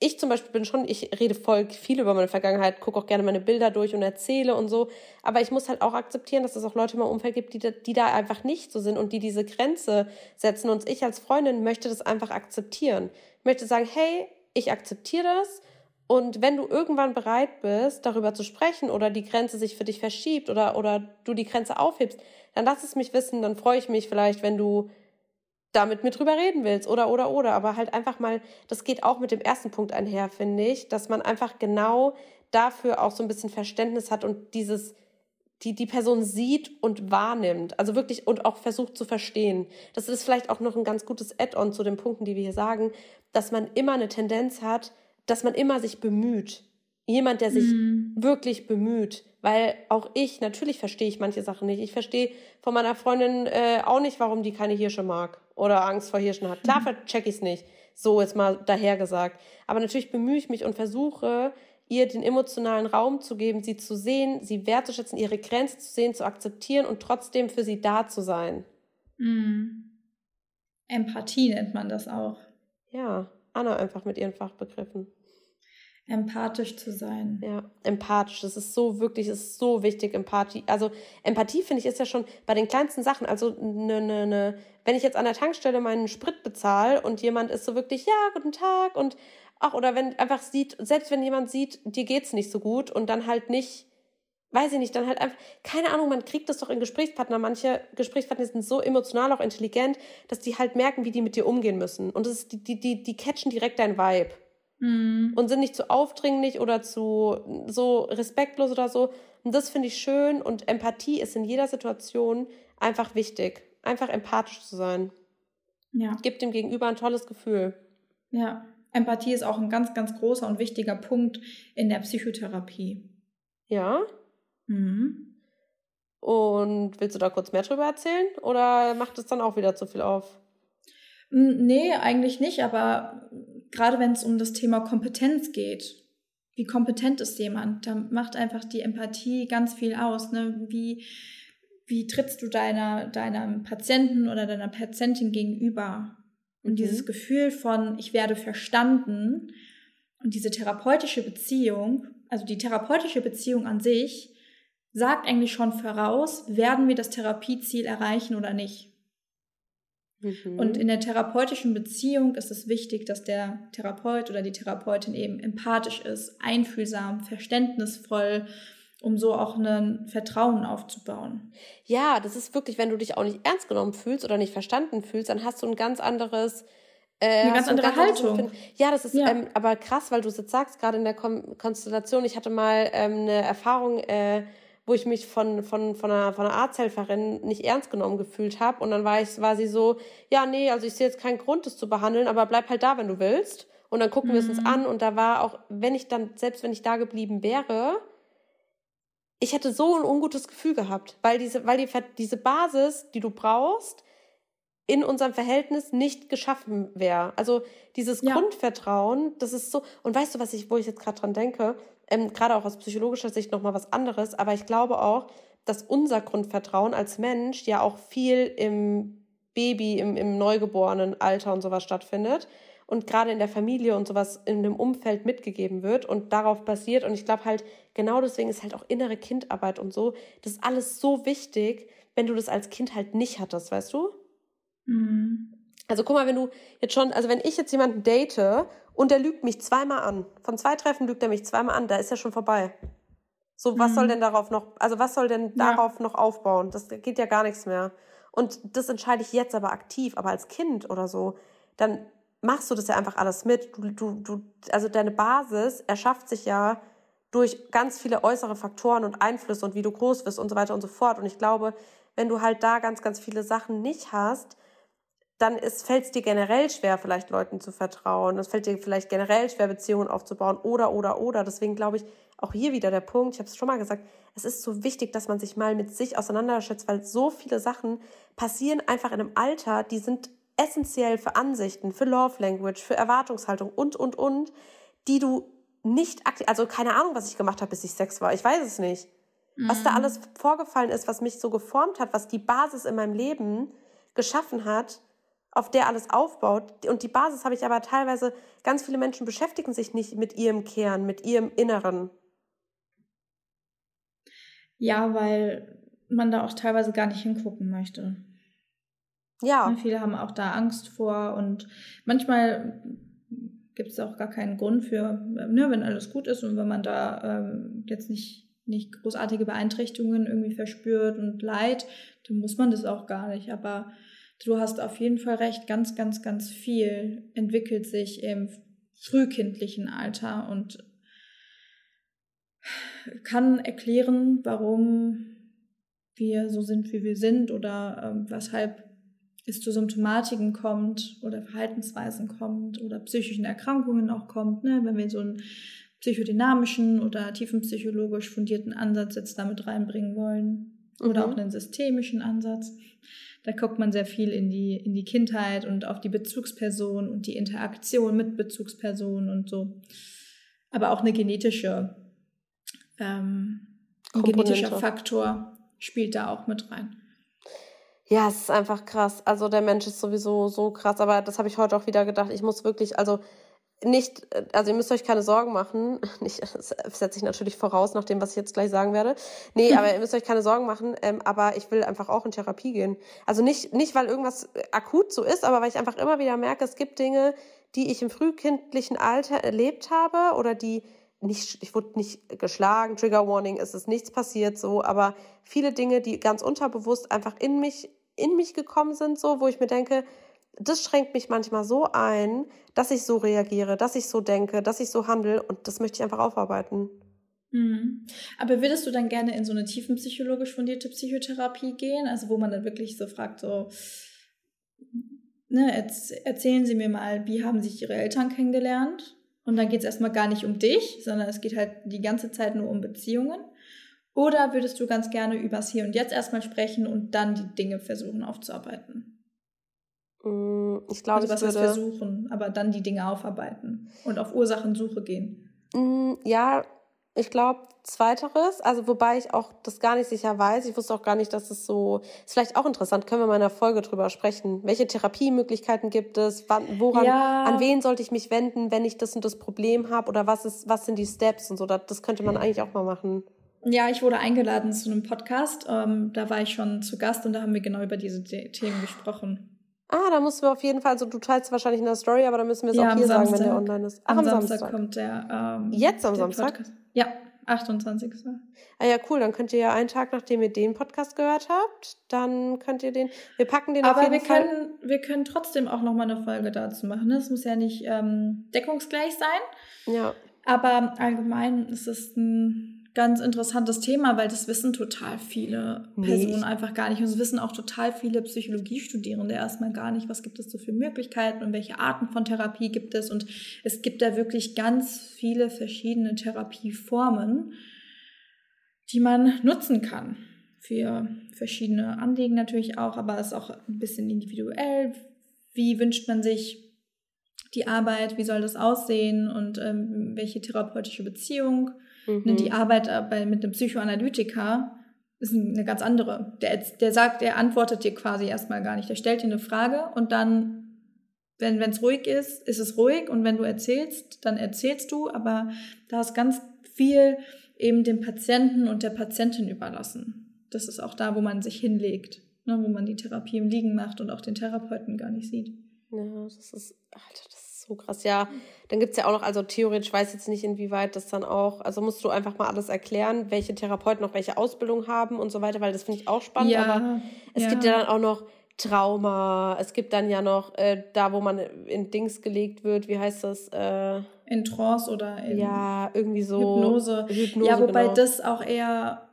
ich zum Beispiel bin schon, ich rede voll viel über meine Vergangenheit, gucke auch gerne meine Bilder durch und erzähle und so. Aber ich muss halt auch akzeptieren, dass es auch Leute in meinem Umfeld gibt, die da, die da einfach nicht so sind und die diese Grenze setzen. Und ich als Freundin möchte das einfach akzeptieren. Ich möchte sagen, hey, ich akzeptiere das. Und wenn du irgendwann bereit bist, darüber zu sprechen oder die Grenze sich für dich verschiebt oder, oder du die Grenze aufhebst, dann lass es mich wissen, dann freue ich mich vielleicht, wenn du damit mit drüber reden willst oder oder oder. Aber halt einfach mal das geht auch mit dem ersten Punkt einher finde ich dass man einfach genau dafür auch so ein bisschen Verständnis hat und dieses die die Person sieht und wahrnimmt. Also wirklich und auch versucht zu verstehen. Das ist vielleicht auch noch ein ganz gutes Add-on zu den Punkten die wir hier sagen dass man immer eine Tendenz hat dass man immer sich bemüht. Jemand der sich mhm. wirklich bemüht. Weil auch ich natürlich verstehe ich manche Sachen nicht. Ich verstehe von meiner Freundin äh, auch nicht warum die keine Hirsche mag oder Angst vor Hirschen hat. Klar check ich es nicht, so jetzt mal dahergesagt. Aber natürlich bemühe ich mich und versuche, ihr den emotionalen Raum zu geben, sie zu sehen, sie wertzuschätzen, ihre Grenzen zu sehen, zu akzeptieren und trotzdem für sie da zu sein. Mhm. Empathie nennt man das auch. Ja, Anna einfach mit ihren Fachbegriffen empathisch zu sein. Ja, empathisch. Das ist so wirklich, das ist so wichtig, Empathie. Also Empathie finde ich ist ja schon bei den kleinsten Sachen. Also ne, ne, ne, wenn ich jetzt an der Tankstelle meinen Sprit bezahle und jemand ist so wirklich, ja, guten Tag und ach, oder wenn einfach sieht, selbst wenn jemand sieht, dir geht's nicht so gut und dann halt nicht, weiß ich nicht, dann halt einfach, keine Ahnung, man kriegt das doch in Gesprächspartner. Manche Gesprächspartner sind so emotional, auch intelligent, dass die halt merken, wie die mit dir umgehen müssen. Und das ist, die, die, die, die catchen direkt dein Vibe. Mhm. Und sind nicht zu aufdringlich oder zu so respektlos oder so. Und das finde ich schön. Und Empathie ist in jeder Situation einfach wichtig. Einfach empathisch zu sein. Ja. Gibt dem Gegenüber ein tolles Gefühl. Ja. Empathie ist auch ein ganz, ganz großer und wichtiger Punkt in der Psychotherapie. Ja. Mhm. Und willst du da kurz mehr drüber erzählen? Oder macht es dann auch wieder zu viel auf? Nee, eigentlich nicht, aber gerade wenn es um das Thema Kompetenz geht, wie kompetent ist jemand, da macht einfach die Empathie ganz viel aus. Ne? Wie, wie trittst du deiner, deinem Patienten oder deiner Patientin gegenüber? Und mhm. dieses Gefühl von, ich werde verstanden und diese therapeutische Beziehung, also die therapeutische Beziehung an sich, sagt eigentlich schon voraus, werden wir das Therapieziel erreichen oder nicht. Mhm. Und in der therapeutischen Beziehung ist es wichtig, dass der Therapeut oder die Therapeutin eben empathisch ist, einfühlsam, verständnisvoll, um so auch ein Vertrauen aufzubauen. Ja, das ist wirklich, wenn du dich auch nicht ernst genommen fühlst oder nicht verstanden fühlst, dann hast du ein ganz anderes äh, eine ganz andere ganz Haltung. Ja, das ist ja. Ähm, aber krass, weil du es jetzt sagst, gerade in der Kon Konstellation. Ich hatte mal ähm, eine Erfahrung, äh, wo ich mich von, von, von, einer, von einer Arzthelferin nicht ernst genommen gefühlt habe. Und dann war, ich, war sie so, ja, nee, also ich sehe jetzt keinen Grund, das zu behandeln, aber bleib halt da, wenn du willst. Und dann gucken mhm. wir es uns mhm. an. Und da war auch, wenn ich dann, selbst wenn ich da geblieben wäre, ich hätte so ein ungutes Gefühl gehabt, weil diese, weil die, diese Basis, die du brauchst, in unserem Verhältnis nicht geschaffen wäre. Also dieses ja. Grundvertrauen, das ist so. Und weißt du, was ich, wo ich jetzt gerade dran denke? Ähm, gerade auch aus psychologischer Sicht nochmal was anderes, aber ich glaube auch, dass unser Grundvertrauen als Mensch ja auch viel im Baby, im, im neugeborenen Alter und sowas stattfindet und gerade in der Familie und sowas in dem Umfeld mitgegeben wird und darauf basiert. Und ich glaube halt, genau deswegen ist halt auch innere Kindarbeit und so, das ist alles so wichtig, wenn du das als Kind halt nicht hattest, weißt du? Mhm. Also guck mal, wenn du jetzt schon, also wenn ich jetzt jemanden date und der lügt mich zweimal an, von zwei Treffen lügt er mich zweimal an, da ist er schon vorbei. So, was mhm. soll denn darauf noch, also was soll denn ja. darauf noch aufbauen? Das geht ja gar nichts mehr. Und das entscheide ich jetzt aber aktiv, aber als Kind oder so, dann machst du das ja einfach alles mit. Du, du, du, also deine Basis erschafft sich ja durch ganz viele äußere Faktoren und Einflüsse und wie du groß wirst und so weiter und so fort. Und ich glaube, wenn du halt da ganz, ganz viele Sachen nicht hast, dann fällt es dir generell schwer, vielleicht Leuten zu vertrauen. Es fällt dir vielleicht generell schwer, Beziehungen aufzubauen oder, oder, oder. Deswegen glaube ich, auch hier wieder der Punkt, ich habe es schon mal gesagt, es ist so wichtig, dass man sich mal mit sich auseinandersetzt, weil so viele Sachen passieren einfach in einem Alter, die sind essentiell für Ansichten, für Love Language, für Erwartungshaltung und, und, und, die du nicht aktiv, also keine Ahnung, was ich gemacht habe, bis ich sechs war. Ich weiß es nicht. Mhm. Was da mhm. alles vorgefallen ist, was mich so geformt hat, was die Basis in meinem Leben geschaffen hat, auf der alles aufbaut. Und die Basis habe ich aber teilweise, ganz viele Menschen beschäftigen sich nicht mit ihrem Kern, mit ihrem Inneren. Ja, weil man da auch teilweise gar nicht hingucken möchte. Ja. Ne, viele haben auch da Angst vor und manchmal gibt es auch gar keinen Grund für, ne, wenn alles gut ist und wenn man da ähm, jetzt nicht, nicht großartige Beeinträchtigungen irgendwie verspürt und Leid, dann muss man das auch gar nicht. Aber du hast auf jeden Fall recht, ganz, ganz, ganz viel entwickelt sich im frühkindlichen Alter und kann erklären, warum wir so sind, wie wir sind oder ähm, weshalb es zu Symptomatiken kommt oder Verhaltensweisen kommt oder psychischen Erkrankungen auch kommt, ne? wenn wir so einen psychodynamischen oder tiefenpsychologisch fundierten Ansatz jetzt damit reinbringen wollen oder mhm. auch einen systemischen Ansatz. Da guckt man sehr viel in die, in die Kindheit und auf die Bezugsperson und die Interaktion mit Bezugspersonen und so. Aber auch eine genetische, ähm, ein genetischer Faktor spielt da auch mit rein. Ja, es ist einfach krass. Also der Mensch ist sowieso so krass, aber das habe ich heute auch wieder gedacht. Ich muss wirklich, also nicht, also ihr müsst euch keine Sorgen machen. *laughs* Nicht, das setze ich natürlich voraus, nach dem, was ich jetzt gleich sagen werde. Nee, aber *laughs* ihr müsst euch keine Sorgen machen. Ähm, aber ich will einfach auch in Therapie gehen. Also nicht, nicht, weil irgendwas akut so ist, aber weil ich einfach immer wieder merke, es gibt Dinge, die ich im frühkindlichen Alter erlebt habe oder die nicht, ich wurde nicht geschlagen, Trigger Warning, es ist nichts passiert so, aber viele Dinge, die ganz unterbewusst einfach in mich in mich gekommen sind, so, wo ich mir denke, das schränkt mich manchmal so ein, dass ich so reagiere, dass ich so denke, dass ich so handle und das möchte ich einfach aufarbeiten. Mhm. Aber würdest du dann gerne in so eine tiefenpsychologisch fundierte Psychotherapie gehen, also wo man dann wirklich so fragt, so, ne, erzählen Sie mir mal, wie haben sich Ihre Eltern kennengelernt? Und dann geht es erstmal gar nicht um dich, sondern es geht halt die ganze Zeit nur um Beziehungen. Oder würdest du ganz gerne übers Hier und Jetzt erstmal sprechen und dann die Dinge versuchen aufzuarbeiten? Mm, ich glaube, also was heißt versuchen, aber dann die Dinge aufarbeiten und auf Ursachensuche gehen. Mm, ja, ich glaube, zweiteres, also wobei ich auch das gar nicht sicher weiß. Ich wusste auch gar nicht, dass es so ist. Vielleicht auch interessant, können wir mal in einer Folge drüber sprechen. Welche Therapiemöglichkeiten gibt es? Wann, woran, ja. an wen sollte ich mich wenden, wenn ich das und das Problem habe? Oder was ist, was sind die Steps und so? Das, das könnte man eigentlich auch mal machen. Ja, ich wurde eingeladen zu einem Podcast. Ähm, da war ich schon zu Gast und da haben wir genau über diese Themen gesprochen. Ah, da mussten wir auf jeden Fall, also du teilst wahrscheinlich in der Story, aber da müssen wir es ja, auch hier sagen, wenn der online ist. Ach, am, am Samstag, Samstag, kommt der. Ähm, Jetzt am Samstag? Podcast. Ja, 28. Ah ja, cool. Dann könnt ihr ja einen Tag, nachdem ihr den Podcast gehört habt, dann könnt ihr den. Wir packen den Aber auf jeden wir Fall. können, wir können trotzdem auch noch mal eine Folge dazu machen. Es muss ja nicht ähm, deckungsgleich sein. Ja. Aber allgemein ist es ein ganz interessantes Thema, weil das wissen total viele Personen nee. einfach gar nicht. Und es wissen auch total viele Psychologiestudierende erstmal gar nicht, was gibt es so für Möglichkeiten und welche Arten von Therapie gibt es. Und es gibt da wirklich ganz viele verschiedene Therapieformen, die man nutzen kann. Für verschiedene Anliegen natürlich auch, aber es ist auch ein bisschen individuell. Wie wünscht man sich die Arbeit? Wie soll das aussehen? Und ähm, welche therapeutische Beziehung? Mhm. Die Arbeit bei, mit einem Psychoanalytiker ist eine ganz andere. Der, der sagt, er antwortet dir quasi erstmal gar nicht. Der stellt dir eine Frage und dann, wenn es ruhig ist, ist es ruhig und wenn du erzählst, dann erzählst du, aber da ist ganz viel eben dem Patienten und der Patientin überlassen. Das ist auch da, wo man sich hinlegt, ne, wo man die Therapie im Liegen macht und auch den Therapeuten gar nicht sieht. Ja, das ist, Alter, das ist so krass. Ja, dann gibt es ja auch noch, also theoretisch weiß jetzt nicht, inwieweit das dann auch, also musst du einfach mal alles erklären, welche Therapeuten noch welche Ausbildung haben und so weiter, weil das finde ich auch spannend. Ja, aber es ja. gibt ja dann auch noch Trauma, es gibt dann ja noch äh, da, wo man in Dings gelegt wird, wie heißt das? Äh, in Trance oder in ja, irgendwie so Hypnose. Hypnose ja, wobei genau. das auch eher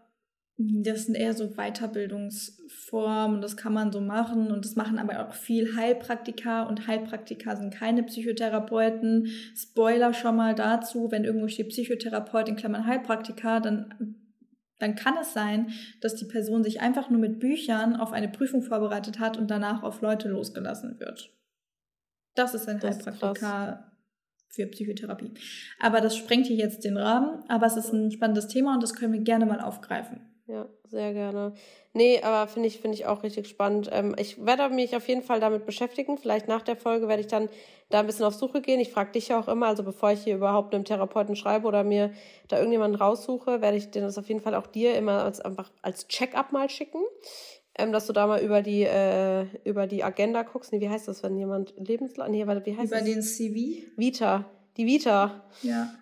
das sind eher so Weiterbildungsformen, das kann man so machen und das machen aber auch viel Heilpraktiker und Heilpraktiker sind keine Psychotherapeuten. Spoiler schon mal dazu, wenn irgendwo steht Psychotherapeut in Klammern Heilpraktiker, dann dann kann es sein, dass die Person sich einfach nur mit Büchern auf eine Prüfung vorbereitet hat und danach auf Leute losgelassen wird. Das ist ein das Heilpraktiker für Psychotherapie. Aber das sprengt hier jetzt den Rahmen, aber es ist ein spannendes Thema und das können wir gerne mal aufgreifen. Ja, sehr gerne. Nee, aber finde ich, finde ich auch richtig spannend. Ähm, ich werde mich auf jeden Fall damit beschäftigen. Vielleicht nach der Folge werde ich dann da ein bisschen auf Suche gehen. Ich frage dich ja auch immer, also bevor ich hier überhaupt einem Therapeuten schreibe oder mir da irgendjemanden raussuche, werde ich das auf jeden Fall auch dir immer als, einfach als Check-up mal schicken. Ähm, dass du da mal über die, äh, über die Agenda guckst. Nee, wie heißt das, wenn jemand Lebenslang. Nee, wie heißt über das? Über den CV? Vita. Die Vita. Ja.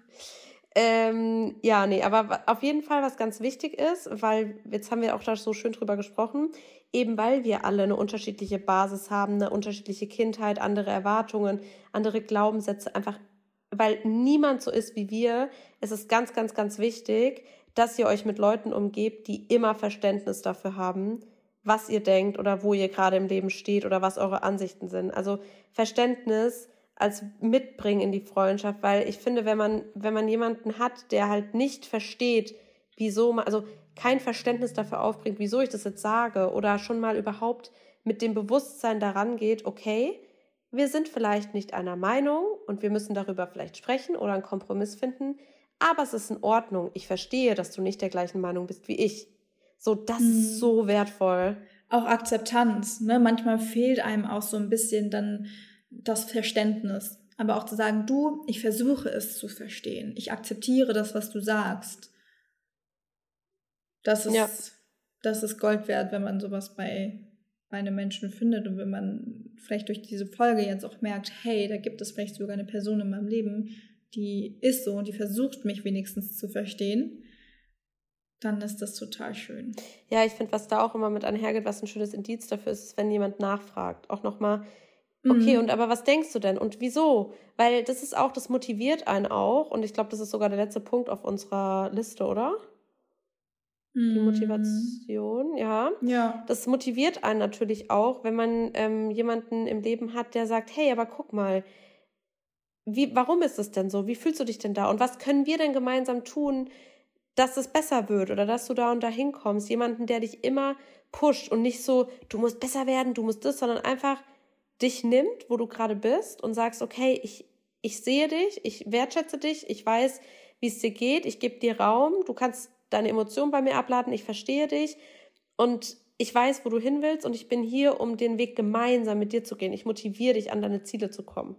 Ähm, ja, nee, aber auf jeden Fall, was ganz wichtig ist, weil jetzt haben wir auch da so schön drüber gesprochen, eben weil wir alle eine unterschiedliche Basis haben, eine unterschiedliche Kindheit, andere Erwartungen, andere Glaubenssätze, einfach weil niemand so ist wie wir, ist es ganz, ganz, ganz wichtig, dass ihr euch mit Leuten umgebt, die immer Verständnis dafür haben, was ihr denkt oder wo ihr gerade im Leben steht oder was eure Ansichten sind. Also Verständnis als mitbringen in die Freundschaft, weil ich finde, wenn man, wenn man jemanden hat, der halt nicht versteht, wieso man, also kein Verständnis dafür aufbringt, wieso ich das jetzt sage oder schon mal überhaupt mit dem Bewusstsein daran geht, okay, wir sind vielleicht nicht einer Meinung und wir müssen darüber vielleicht sprechen oder einen Kompromiss finden, aber es ist in Ordnung. Ich verstehe, dass du nicht der gleichen Meinung bist wie ich. So, das mhm. ist so wertvoll. Auch Akzeptanz, ne? Manchmal fehlt einem auch so ein bisschen dann das Verständnis. Aber auch zu sagen, du, ich versuche es zu verstehen. Ich akzeptiere das, was du sagst. Das ist, ja. das ist Gold wert, wenn man sowas bei, bei einem Menschen findet und wenn man vielleicht durch diese Folge jetzt auch merkt, hey, da gibt es vielleicht sogar eine Person in meinem Leben, die ist so und die versucht mich wenigstens zu verstehen, dann ist das total schön. Ja, ich finde, was da auch immer mit einhergeht, was ein schönes Indiz dafür ist, ist, wenn jemand nachfragt. Auch nochmal, Okay, mhm. und aber was denkst du denn und wieso? Weil das ist auch, das motiviert einen auch und ich glaube, das ist sogar der letzte Punkt auf unserer Liste, oder? Die mhm. Motivation, ja. Ja. Das motiviert einen natürlich auch, wenn man ähm, jemanden im Leben hat, der sagt, hey, aber guck mal, wie, warum ist es denn so? Wie fühlst du dich denn da? Und was können wir denn gemeinsam tun, dass es besser wird oder dass du da und da hinkommst? Jemanden, der dich immer pusht und nicht so, du musst besser werden, du musst das, sondern einfach, dich nimmt, wo du gerade bist und sagst, okay, ich, ich sehe dich, ich wertschätze dich, ich weiß, wie es dir geht, ich gebe dir Raum, du kannst deine Emotionen bei mir abladen, ich verstehe dich und ich weiß, wo du hin willst und ich bin hier, um den Weg gemeinsam mit dir zu gehen. Ich motiviere dich, an deine Ziele zu kommen.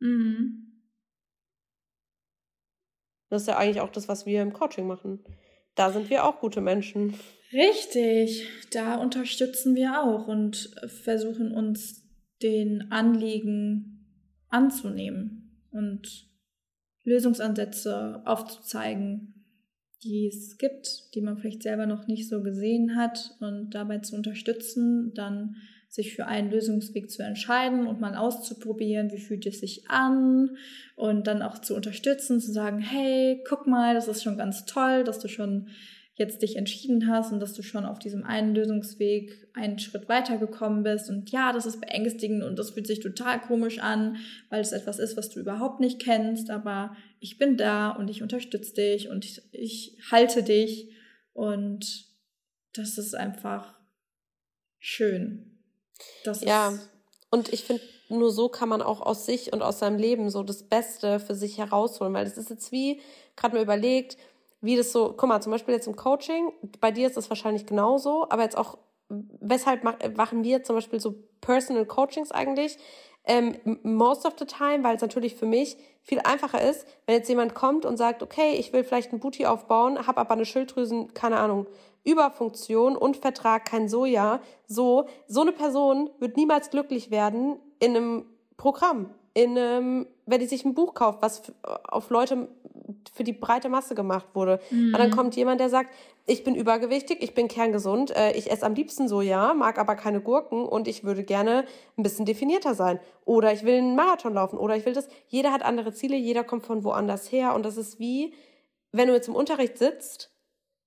Mhm. Das ist ja eigentlich auch das, was wir im Coaching machen. Da sind wir auch gute Menschen. Richtig, da unterstützen wir auch und versuchen uns den Anliegen anzunehmen und Lösungsansätze aufzuzeigen, die es gibt, die man vielleicht selber noch nicht so gesehen hat und dabei zu unterstützen, dann sich für einen Lösungsweg zu entscheiden und mal auszuprobieren, wie fühlt es sich an und dann auch zu unterstützen, zu sagen, hey, guck mal, das ist schon ganz toll, dass du schon jetzt dich entschieden hast und dass du schon auf diesem einen Lösungsweg einen Schritt weitergekommen bist. Und ja, das ist beängstigend und das fühlt sich total komisch an, weil es etwas ist, was du überhaupt nicht kennst. Aber ich bin da und ich unterstütze dich und ich, ich halte dich. Und das ist einfach schön. Das ja, und ich finde, nur so kann man auch aus sich und aus seinem Leben so das Beste für sich herausholen, weil es ist jetzt wie, gerade mal überlegt, wie das so, guck mal, zum Beispiel jetzt im Coaching, bei dir ist das wahrscheinlich genauso, aber jetzt auch, weshalb machen wir zum Beispiel so Personal Coachings eigentlich? Ähm, most of the time, weil es natürlich für mich viel einfacher ist, wenn jetzt jemand kommt und sagt, okay, ich will vielleicht ein Booty aufbauen, habe aber eine Schilddrüsen, keine Ahnung, Überfunktion und Vertrag kein Soja. So, so eine Person wird niemals glücklich werden in einem Programm, in einem, wenn die sich ein Buch kauft, was auf Leute für die breite Masse gemacht wurde. Mhm. Und dann kommt jemand, der sagt, ich bin übergewichtig, ich bin kerngesund, äh, ich esse am liebsten Soja, mag aber keine Gurken und ich würde gerne ein bisschen definierter sein. Oder ich will einen Marathon laufen oder ich will das. Jeder hat andere Ziele, jeder kommt von woanders her und das ist wie, wenn du jetzt im Unterricht sitzt,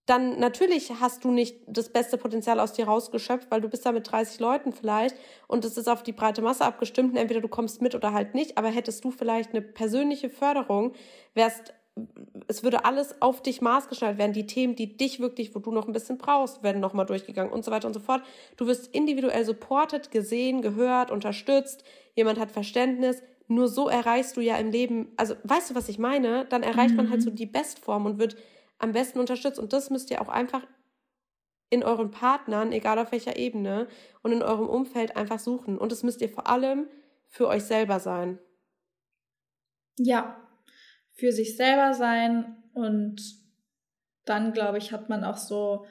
dann natürlich hast du nicht das beste Potenzial aus dir rausgeschöpft, weil du bist da mit 30 Leuten vielleicht und es ist auf die breite Masse abgestimmt und entweder du kommst mit oder halt nicht, aber hättest du vielleicht eine persönliche Förderung, wärst es würde alles auf dich maßgeschneidert werden. Die Themen, die dich wirklich, wo du noch ein bisschen brauchst, werden nochmal durchgegangen und so weiter und so fort. Du wirst individuell supported, gesehen, gehört, unterstützt. Jemand hat Verständnis. Nur so erreichst du ja im Leben, also weißt du, was ich meine? Dann erreicht mhm. man halt so mhm. die Bestform und wird am besten unterstützt. Und das müsst ihr auch einfach in euren Partnern, egal auf welcher Ebene und in eurem Umfeld einfach suchen. Und das müsst ihr vor allem für euch selber sein. Ja, für sich selber sein und dann, glaube ich, hat man auch so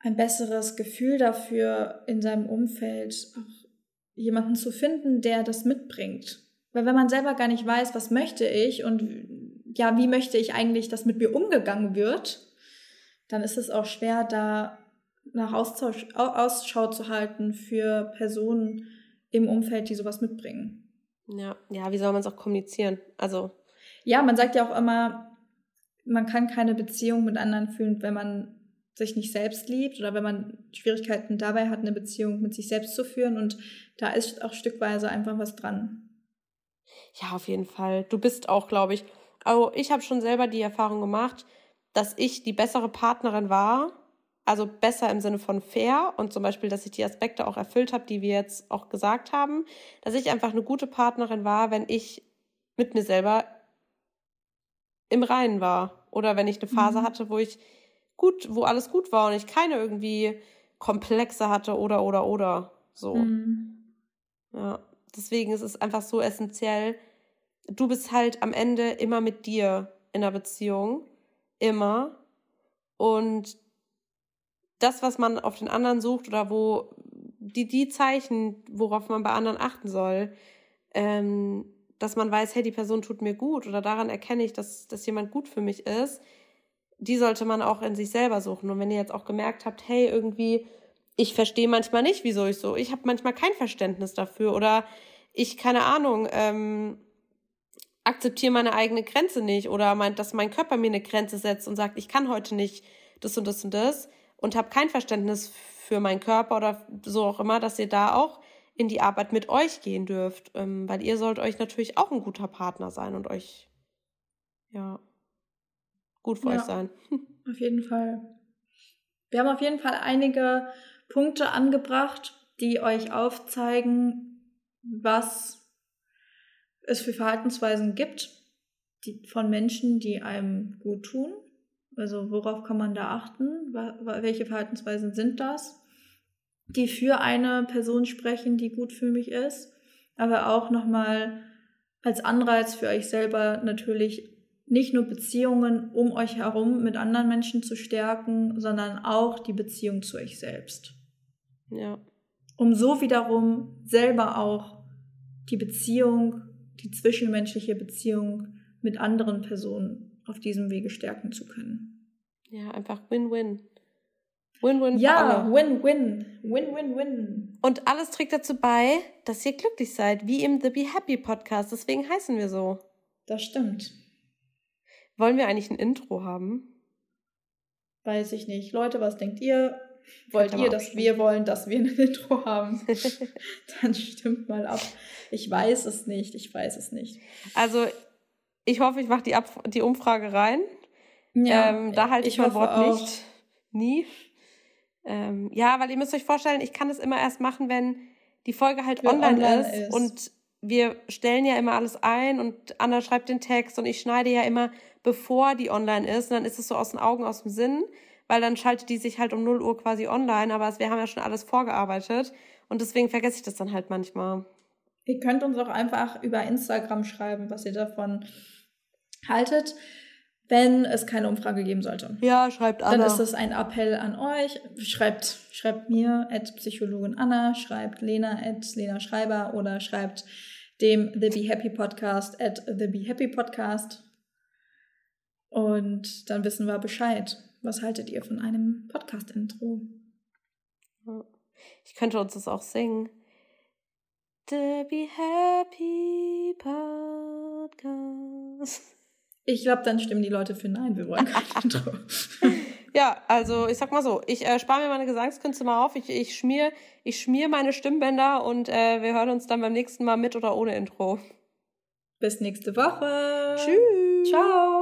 ein besseres Gefühl dafür, in seinem Umfeld auch jemanden zu finden, der das mitbringt. Weil wenn man selber gar nicht weiß, was möchte ich und ja, wie möchte ich eigentlich, dass mit mir umgegangen wird, dann ist es auch schwer, da nach Austausch, Ausschau zu halten für Personen im Umfeld, die sowas mitbringen. Ja, ja, wie soll man es auch kommunizieren? Also ja, man sagt ja auch immer, man kann keine Beziehung mit anderen fühlen, wenn man sich nicht selbst liebt oder wenn man Schwierigkeiten dabei hat, eine Beziehung mit sich selbst zu führen. Und da ist auch stückweise einfach was dran. Ja, auf jeden Fall. Du bist auch, glaube ich, also ich habe schon selber die Erfahrung gemacht, dass ich die bessere Partnerin war. Also besser im Sinne von fair und zum Beispiel, dass ich die Aspekte auch erfüllt habe, die wir jetzt auch gesagt haben. Dass ich einfach eine gute Partnerin war, wenn ich mit mir selber im Reinen war. Oder wenn ich eine Phase mhm. hatte, wo ich gut, wo alles gut war und ich keine irgendwie Komplexe hatte oder oder oder so. Mhm. Ja, deswegen ist es einfach so essentiell. Du bist halt am Ende immer mit dir in einer Beziehung. Immer. Und das, was man auf den anderen sucht oder wo die, die Zeichen, worauf man bei anderen achten soll, ähm, dass man weiß, hey, die Person tut mir gut oder daran erkenne ich, dass, dass jemand gut für mich ist, die sollte man auch in sich selber suchen. Und wenn ihr jetzt auch gemerkt habt, hey, irgendwie, ich verstehe manchmal nicht, wieso ich so, ich habe manchmal kein Verständnis dafür oder ich, keine Ahnung, ähm, akzeptiere meine eigene Grenze nicht oder meint, dass mein Körper mir eine Grenze setzt und sagt, ich kann heute nicht das und das und das und habe kein Verständnis für meinen Körper oder so auch immer, dass ihr da auch in die Arbeit mit euch gehen dürft, ähm, weil ihr sollt euch natürlich auch ein guter Partner sein und euch ja gut für ja, euch sein. *laughs* Auf jeden Fall. Wir haben auf jeden Fall einige Punkte angebracht, die euch aufzeigen, was es für Verhaltensweisen gibt die, von Menschen, die einem gut tun. Also worauf kann man da achten? Welche Verhaltensweisen sind das? Die für eine Person sprechen, die gut für mich ist, aber auch nochmal als Anreiz für euch selber natürlich nicht nur Beziehungen um euch herum mit anderen Menschen zu stärken, sondern auch die Beziehung zu euch selbst. Ja. Um so wiederum selber auch die Beziehung, die zwischenmenschliche Beziehung mit anderen Personen auf diesem Wege stärken zu können. Ja, einfach Win-Win. Win-win Ja, Win-win. Win-win-win. Und alles trägt dazu bei, dass ihr glücklich seid, wie im The Be Happy Podcast. Deswegen heißen wir so. Das stimmt. Wollen wir eigentlich ein Intro haben? Weiß ich nicht. Leute, was denkt ihr? Wollt ihr, dass wir wollen, dass wir ein *laughs* Intro haben? *laughs* Dann stimmt mal ab. Ich weiß es nicht. Ich weiß es nicht. Also, ich hoffe, ich mache die, die Umfrage rein. Ja, ähm, da halte ich, ich mein Wort auch. nicht. Nie. Ähm, ja, weil ihr müsst euch vorstellen, ich kann es immer erst machen, wenn die Folge halt online, online ist, ist, und wir stellen ja immer alles ein und Anna schreibt den Text und ich schneide ja immer bevor die online ist. Und dann ist es so aus den Augen, aus dem Sinn, weil dann schaltet die sich halt um 0 Uhr quasi online, aber wir haben ja schon alles vorgearbeitet. Und deswegen vergesse ich das dann halt manchmal. Ihr könnt uns auch einfach über Instagram schreiben, was ihr davon haltet, wenn es keine Umfrage geben sollte. Ja, schreibt Anna. Dann ist das ein Appell an euch. Schreibt, schreibt mir, at Psychologin Anna, schreibt Lena, at Lena Schreiber oder schreibt dem The Be Happy Podcast at The Be Happy Podcast. Und dann wissen wir Bescheid. Was haltet ihr von einem Podcast-Intro? Ich könnte uns das auch singen. The Be Happy Podcast. Ich glaube, dann stimmen die Leute für Nein. Wir wollen kein Intro. *laughs* Ja, also ich sag mal so, ich äh, spare mir meine Gesangskünste mal auf. Ich, ich schmier, ich schmier meine Stimmbänder und äh, wir hören uns dann beim nächsten Mal mit oder ohne Intro. Bis nächste Woche. Tschüss. Ciao.